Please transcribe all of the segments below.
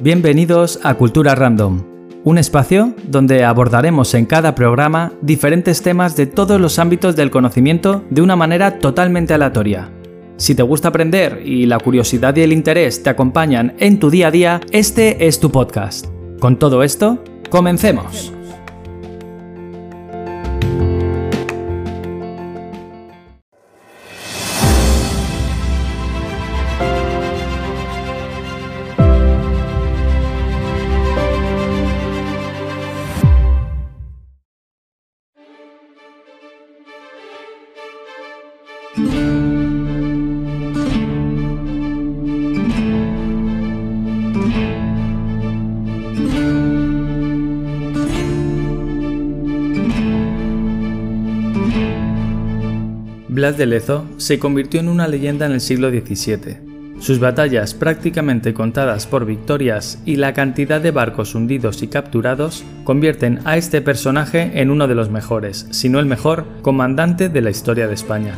Bienvenidos a Cultura Random, un espacio donde abordaremos en cada programa diferentes temas de todos los ámbitos del conocimiento de una manera totalmente aleatoria. Si te gusta aprender y la curiosidad y el interés te acompañan en tu día a día, este es tu podcast. Con todo esto, comencemos. Blas de Lezo se convirtió en una leyenda en el siglo XVII. Sus batallas prácticamente contadas por victorias y la cantidad de barcos hundidos y capturados convierten a este personaje en uno de los mejores, si no el mejor, comandante de la historia de España.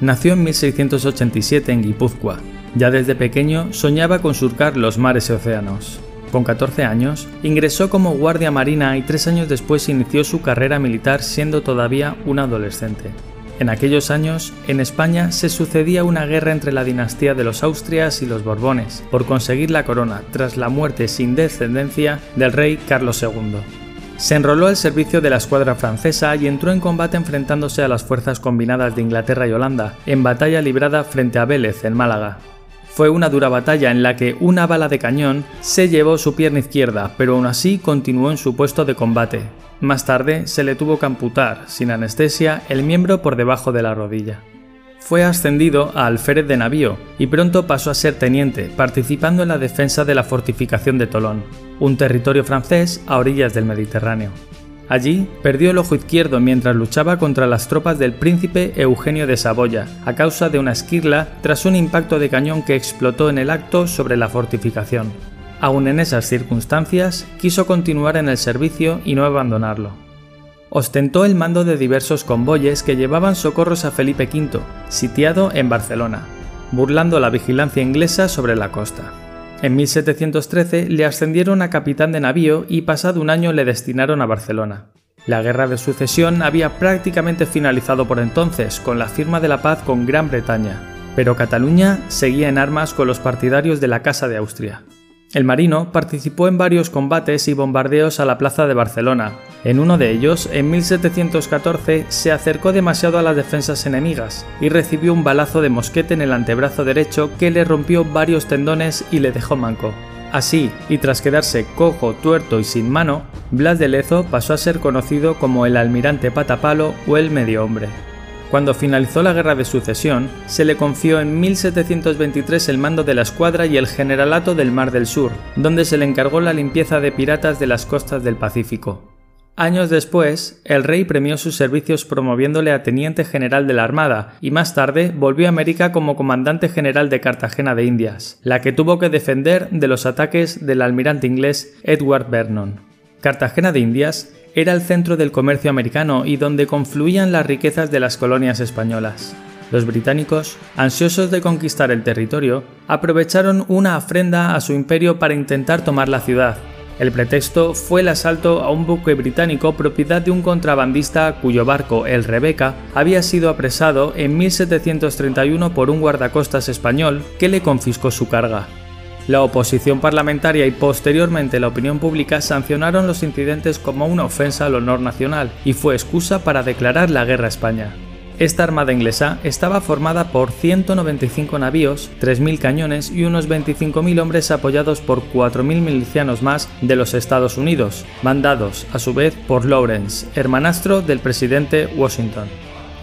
Nació en 1687 en Guipúzcoa. Ya desde pequeño soñaba con surcar los mares y océanos. Con 14 años, ingresó como guardia marina y tres años después inició su carrera militar siendo todavía un adolescente. En aquellos años, en España se sucedía una guerra entre la dinastía de los Austrias y los Borbones por conseguir la corona tras la muerte sin descendencia del rey Carlos II. Se enroló al servicio de la escuadra francesa y entró en combate enfrentándose a las fuerzas combinadas de Inglaterra y Holanda, en batalla librada frente a Vélez, en Málaga. Fue una dura batalla en la que una bala de cañón se llevó su pierna izquierda, pero aún así continuó en su puesto de combate, más tarde se le tuvo que amputar, sin anestesia, el miembro por debajo de la rodilla. Fue ascendido a alférez de navío y pronto pasó a ser teniente, participando en la defensa de la fortificación de Tolón, un territorio francés a orillas del Mediterráneo. Allí perdió el ojo izquierdo mientras luchaba contra las tropas del príncipe Eugenio de Saboya, a causa de una esquirla tras un impacto de cañón que explotó en el acto sobre la fortificación. Aún en esas circunstancias, quiso continuar en el servicio y no abandonarlo. Ostentó el mando de diversos convoyes que llevaban socorros a Felipe V, sitiado en Barcelona, burlando la vigilancia inglesa sobre la costa. En 1713 le ascendieron a capitán de navío y pasado un año le destinaron a Barcelona. La guerra de sucesión había prácticamente finalizado por entonces con la firma de la paz con Gran Bretaña, pero Cataluña seguía en armas con los partidarios de la Casa de Austria. El marino participó en varios combates y bombardeos a la plaza de Barcelona. En uno de ellos, en 1714, se acercó demasiado a las defensas enemigas y recibió un balazo de mosquete en el antebrazo derecho que le rompió varios tendones y le dejó manco. Así, y tras quedarse cojo, tuerto y sin mano, Blas de Lezo pasó a ser conocido como el almirante patapalo o el medio hombre. Cuando finalizó la Guerra de Sucesión, se le confió en 1723 el mando de la escuadra y el generalato del Mar del Sur, donde se le encargó la limpieza de piratas de las costas del Pacífico. Años después, el rey premió sus servicios promoviéndole a teniente general de la Armada y más tarde volvió a América como comandante general de Cartagena de Indias, la que tuvo que defender de los ataques del almirante inglés Edward Vernon. Cartagena de Indias era el centro del comercio americano y donde confluían las riquezas de las colonias españolas. Los británicos, ansiosos de conquistar el territorio, aprovecharon una afrenda a su imperio para intentar tomar la ciudad. El pretexto fue el asalto a un buque británico propiedad de un contrabandista cuyo barco, el Rebeca, había sido apresado en 1731 por un guardacostas español que le confiscó su carga. La oposición parlamentaria y posteriormente la opinión pública sancionaron los incidentes como una ofensa al honor nacional y fue excusa para declarar la guerra a España. Esta armada inglesa estaba formada por 195 navíos, 3.000 cañones y unos 25.000 hombres apoyados por 4.000 milicianos más de los Estados Unidos, mandados a su vez por Lawrence, hermanastro del presidente Washington.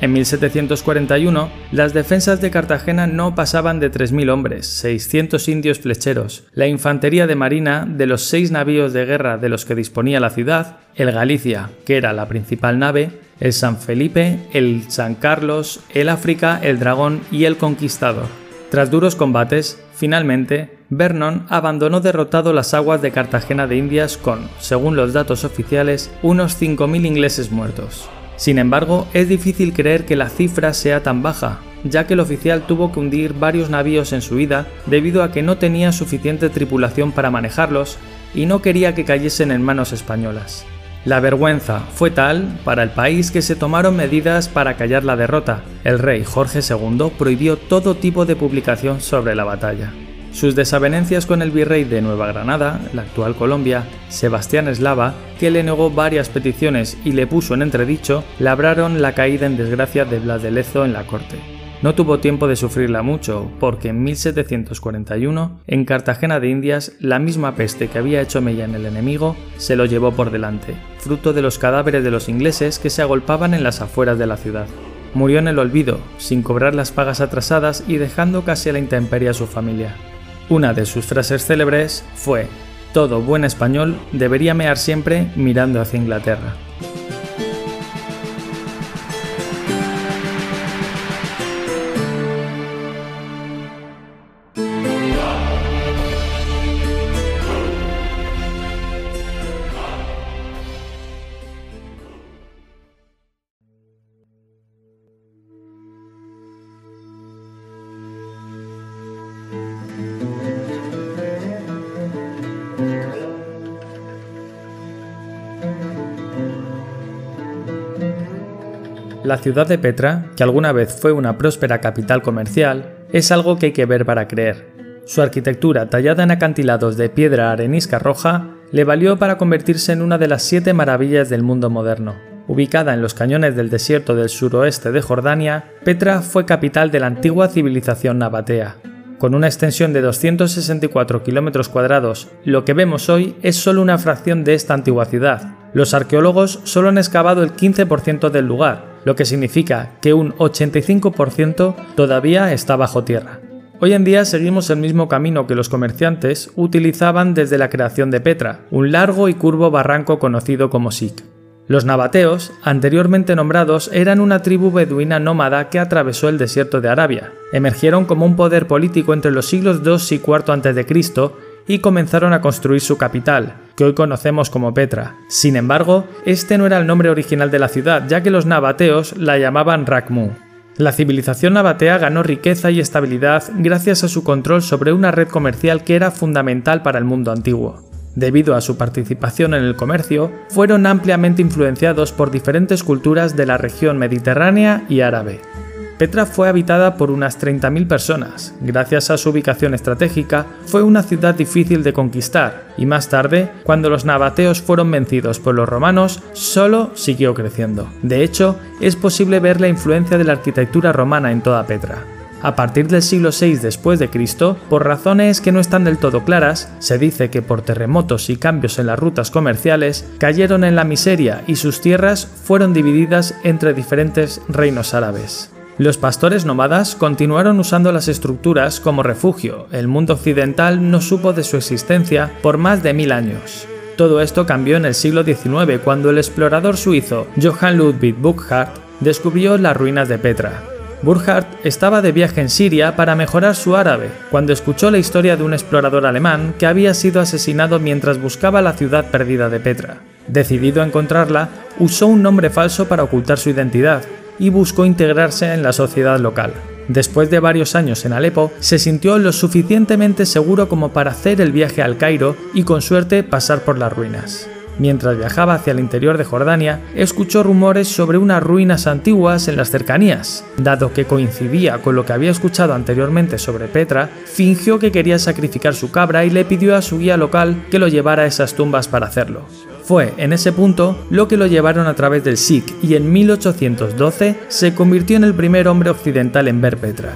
En 1741, las defensas de Cartagena no pasaban de 3.000 hombres, 600 indios flecheros, la infantería de marina de los seis navíos de guerra de los que disponía la ciudad, el Galicia, que era la principal nave, el San Felipe, el San Carlos, el África, el Dragón y el Conquistador. Tras duros combates, finalmente, Vernon abandonó derrotado las aguas de Cartagena de Indias con, según los datos oficiales, unos 5.000 ingleses muertos. Sin embargo, es difícil creer que la cifra sea tan baja, ya que el oficial tuvo que hundir varios navíos en su ida debido a que no tenía suficiente tripulación para manejarlos y no quería que cayesen en manos españolas. La vergüenza fue tal para el país que se tomaron medidas para callar la derrota. El rey Jorge II prohibió todo tipo de publicación sobre la batalla. Sus desavenencias con el virrey de Nueva Granada, la actual Colombia, Sebastián Eslava, que le negó varias peticiones y le puso en entredicho, labraron la caída en desgracia de Blas de Lezo en la corte. No tuvo tiempo de sufrirla mucho, porque en 1741, en Cartagena de Indias, la misma peste que había hecho mella en el enemigo se lo llevó por delante, fruto de los cadáveres de los ingleses que se agolpaban en las afueras de la ciudad. Murió en el olvido, sin cobrar las pagas atrasadas y dejando casi a la intemperie a su familia. Una de sus frases célebres fue, Todo buen español debería mear siempre mirando hacia Inglaterra. La ciudad de Petra, que alguna vez fue una próspera capital comercial, es algo que hay que ver para creer. Su arquitectura tallada en acantilados de piedra arenisca roja le valió para convertirse en una de las siete maravillas del mundo moderno. Ubicada en los cañones del desierto del suroeste de Jordania, Petra fue capital de la antigua civilización nabatea. Con una extensión de 264 kilómetros cuadrados, lo que vemos hoy es solo una fracción de esta antigua ciudad. Los arqueólogos solo han excavado el 15% del lugar, lo que significa que un 85% todavía está bajo tierra. Hoy en día seguimos el mismo camino que los comerciantes utilizaban desde la creación de Petra, un largo y curvo barranco conocido como Sik. Los nabateos, anteriormente nombrados, eran una tribu beduina nómada que atravesó el desierto de Arabia. Emergieron como un poder político entre los siglos II y IV a.C. y comenzaron a construir su capital, que hoy conocemos como Petra. Sin embargo, este no era el nombre original de la ciudad, ya que los nabateos la llamaban Rakmu. La civilización nabatea ganó riqueza y estabilidad gracias a su control sobre una red comercial que era fundamental para el mundo antiguo. Debido a su participación en el comercio, fueron ampliamente influenciados por diferentes culturas de la región mediterránea y árabe. Petra fue habitada por unas 30.000 personas. Gracias a su ubicación estratégica, fue una ciudad difícil de conquistar, y más tarde, cuando los nabateos fueron vencidos por los romanos, solo siguió creciendo. De hecho, es posible ver la influencia de la arquitectura romana en toda Petra. A partir del siglo VI después de Cristo, por razones que no están del todo claras, se dice que por terremotos y cambios en las rutas comerciales cayeron en la miseria y sus tierras fueron divididas entre diferentes reinos árabes. Los pastores nómadas continuaron usando las estructuras como refugio. El mundo occidental no supo de su existencia por más de mil años. Todo esto cambió en el siglo XIX cuando el explorador suizo Johann Ludwig Burckhardt descubrió las ruinas de Petra. Burckhardt estaba de viaje en Siria para mejorar su árabe cuando escuchó la historia de un explorador alemán que había sido asesinado mientras buscaba la ciudad perdida de Petra. Decidido a encontrarla, usó un nombre falso para ocultar su identidad y buscó integrarse en la sociedad local. Después de varios años en Alepo, se sintió lo suficientemente seguro como para hacer el viaje al Cairo y con suerte pasar por las ruinas. Mientras viajaba hacia el interior de Jordania, escuchó rumores sobre unas ruinas antiguas en las cercanías. Dado que coincidía con lo que había escuchado anteriormente sobre Petra, fingió que quería sacrificar su cabra y le pidió a su guía local que lo llevara a esas tumbas para hacerlo. Fue en ese punto lo que lo llevaron a través del Sikh y en 1812 se convirtió en el primer hombre occidental en ver Petra.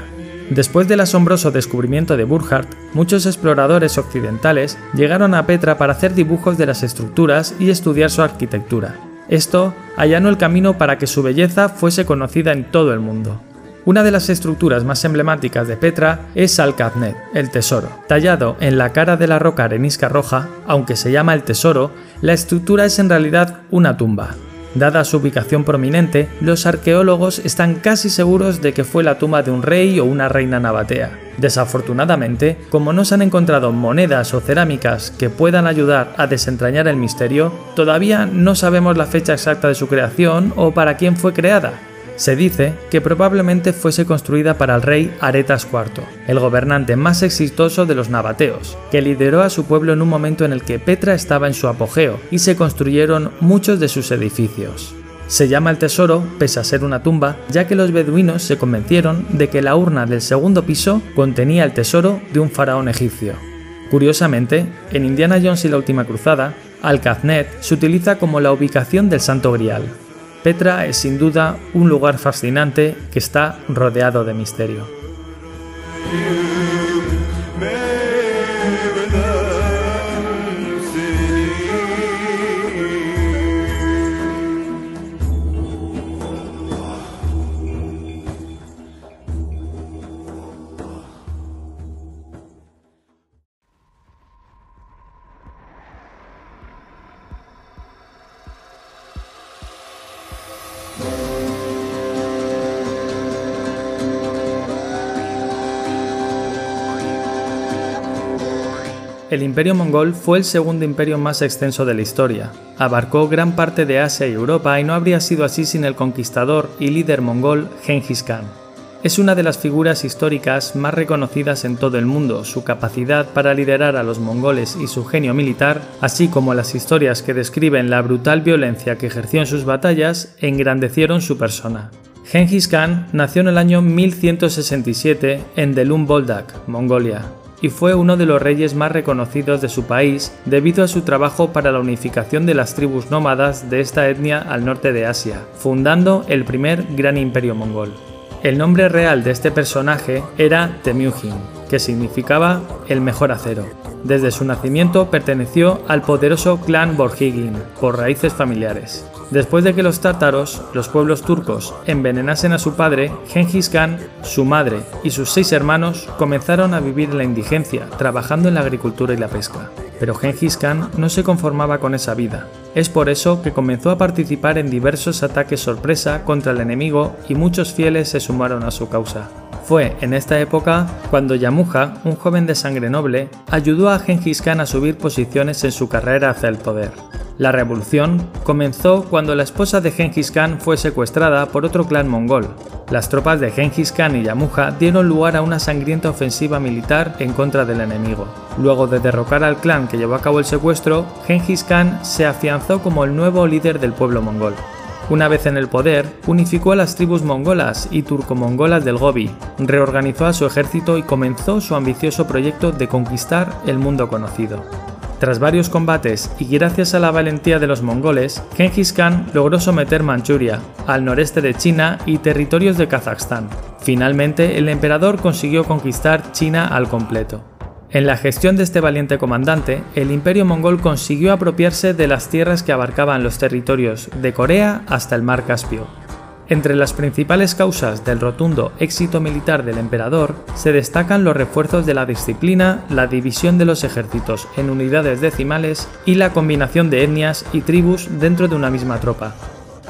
Después del asombroso descubrimiento de Burckhardt, muchos exploradores occidentales llegaron a Petra para hacer dibujos de las estructuras y estudiar su arquitectura. Esto allanó el camino para que su belleza fuese conocida en todo el mundo. Una de las estructuras más emblemáticas de Petra es Al-Kabnet, el tesoro. Tallado en la cara de la roca arenisca roja, aunque se llama el tesoro, la estructura es en realidad una tumba. Dada su ubicación prominente, los arqueólogos están casi seguros de que fue la tumba de un rey o una reina nabatea. Desafortunadamente, como no se han encontrado monedas o cerámicas que puedan ayudar a desentrañar el misterio, todavía no sabemos la fecha exacta de su creación o para quién fue creada, Se dice que probablemente fuese construida para el rey Aretas IV, el gobernante más exitoso de los nabateos, que lideró a su pueblo en un momento en el que Petra estaba en su apogeo y se construyeron muchos de sus edificios. Se llama el tesoro, pese a ser una tumba, ya que los beduinos se convencieron de que la urna del segundo piso contenía el tesoro de un faraón egipcio. Curiosamente, en Indiana Jones y la Última Cruzada, Alcaznet se utiliza como la ubicación del Santo Grial. Petra es sin duda un lugar fascinante que está rodeado de misterio. El imperio mongol fue el segundo imperio más extenso de la historia. Abarcó gran parte de Asia y Europa y no habría sido así sin el conquistador y líder mongol Genghis Khan. Es una de las figuras históricas más reconocidas en todo el mundo. Su capacidad para liderar a los mongoles y su genio militar, así como las historias que describen la brutal violencia que ejerció en sus batallas, engrandecieron su persona. Genghis Khan nació en el año 1167 en Delun Boldak, Mongolia y fue uno de los reyes más reconocidos de su país debido a su trabajo para la unificación de las tribus nómadas de esta etnia al norte de Asia, fundando el primer gran imperio mongol. El nombre real de este personaje era Temujin, que significaba el mejor acero. Desde su nacimiento perteneció al poderoso clan Borjigin por raíces familiares. Después de que los tártaros, los pueblos turcos, envenenasen a su padre, Genghis Khan, su madre y sus seis hermanos comenzaron a vivir en la indigencia, trabajando en la agricultura y la pesca. Pero Genghis Khan no se conformaba con esa vida. Es por eso que comenzó a participar en diversos ataques sorpresa contra el enemigo y muchos fieles se sumaron a su causa. Fue en esta época cuando Yamuja, un joven de sangre noble, ayudó a Genghis Khan a subir posiciones en su carrera hacia el poder. La revolución comenzó cuando la esposa de Genghis Khan fue secuestrada por otro clan mongol. Las tropas de Genghis Khan y Yamuja dieron lugar a una sangrienta ofensiva militar en contra del enemigo. Luego de derrocar al clan que llevó a cabo el secuestro, Genghis Khan se afianzó como el nuevo líder del pueblo mongol. Una vez en el poder, unificó a las tribus mongolas y turcomongolas del Gobi, reorganizó a su ejército y comenzó su ambicioso proyecto de conquistar el mundo conocido. Tras varios combates y gracias a la valentía de los mongoles, Genghis Khan logró someter Manchuria, al noreste de China y territorios de Kazajstán. Finalmente, el emperador consiguió conquistar China al completo. En la gestión de este valiente comandante, el imperio mongol consiguió apropiarse de las tierras que abarcaban los territorios de Corea hasta el mar Caspio, entre las principales causas del rotundo éxito militar del emperador se destacan los refuerzos de la disciplina, la división de los ejércitos en unidades decimales y la combinación de etnias y tribus dentro de una misma tropa.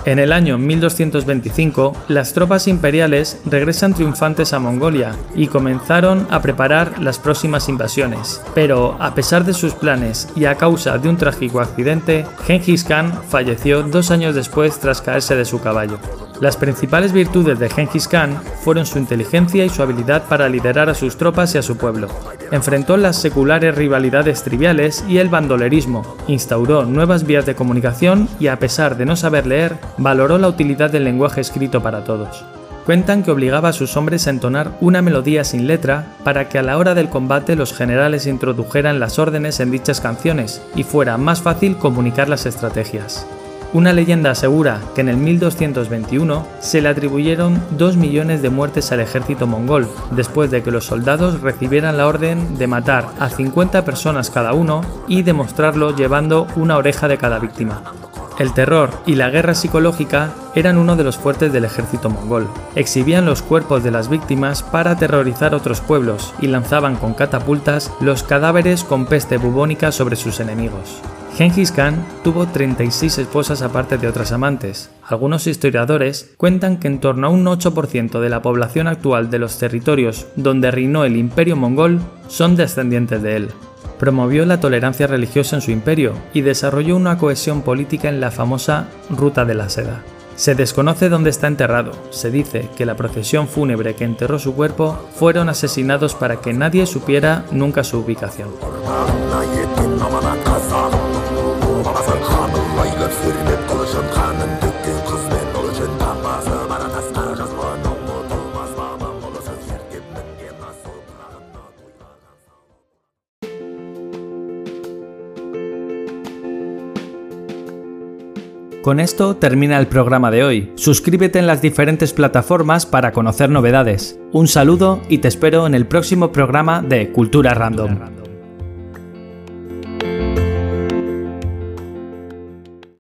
En el año 1225, las tropas imperiales regresan triunfantes a Mongolia y comenzaron a preparar las próximas invasiones. Pero, a pesar de sus planes y a causa de un trágico accidente, Genghis Khan falleció dos años después tras caerse de su caballo. Las principales virtudes de Genghis Khan fueron su inteligencia y su habilidad para liderar a sus tropas y a su pueblo. Enfrentó las seculares rivalidades triviales y el bandolerismo, instauró nuevas vías de comunicación y a pesar de no saber leer, valoró la utilidad del lenguaje escrito para todos. Cuentan que obligaba a sus hombres a entonar una melodía sin letra para que a la hora del combate los generales introdujeran las órdenes en dichas canciones y fuera más fácil comunicar las estrategias. Una leyenda asegura que en el 1221 se le atribuyeron 2 millones de muertes al ejército mongol, después de que los soldados recibieran la orden de matar a 50 personas cada uno y demostrarlo llevando una oreja de cada víctima. El terror y la guerra psicológica eran uno de los fuertes del ejército mongol. Exhibían los cuerpos de las víctimas para aterrorizar otros pueblos y lanzaban con catapultas los cadáveres con peste bubónica sobre sus enemigos. Genghis Khan tuvo 36 esposas aparte de otras amantes. Algunos historiadores cuentan que en torno a un 8% de la población actual de los territorios donde reinó el imperio mongol son descendientes de él. Promovió la tolerancia religiosa en su imperio y desarrolló una cohesión política en la famosa Ruta de la Seda. Se desconoce dónde está enterrado. Se dice que la procesión fúnebre que enterró su cuerpo fueron asesinados para que nadie supiera nunca su ubicación. Con esto termina el programa de hoy. Suscríbete en las diferentes plataformas para conocer novedades. Un saludo y te espero en el próximo programa de Cultura Random.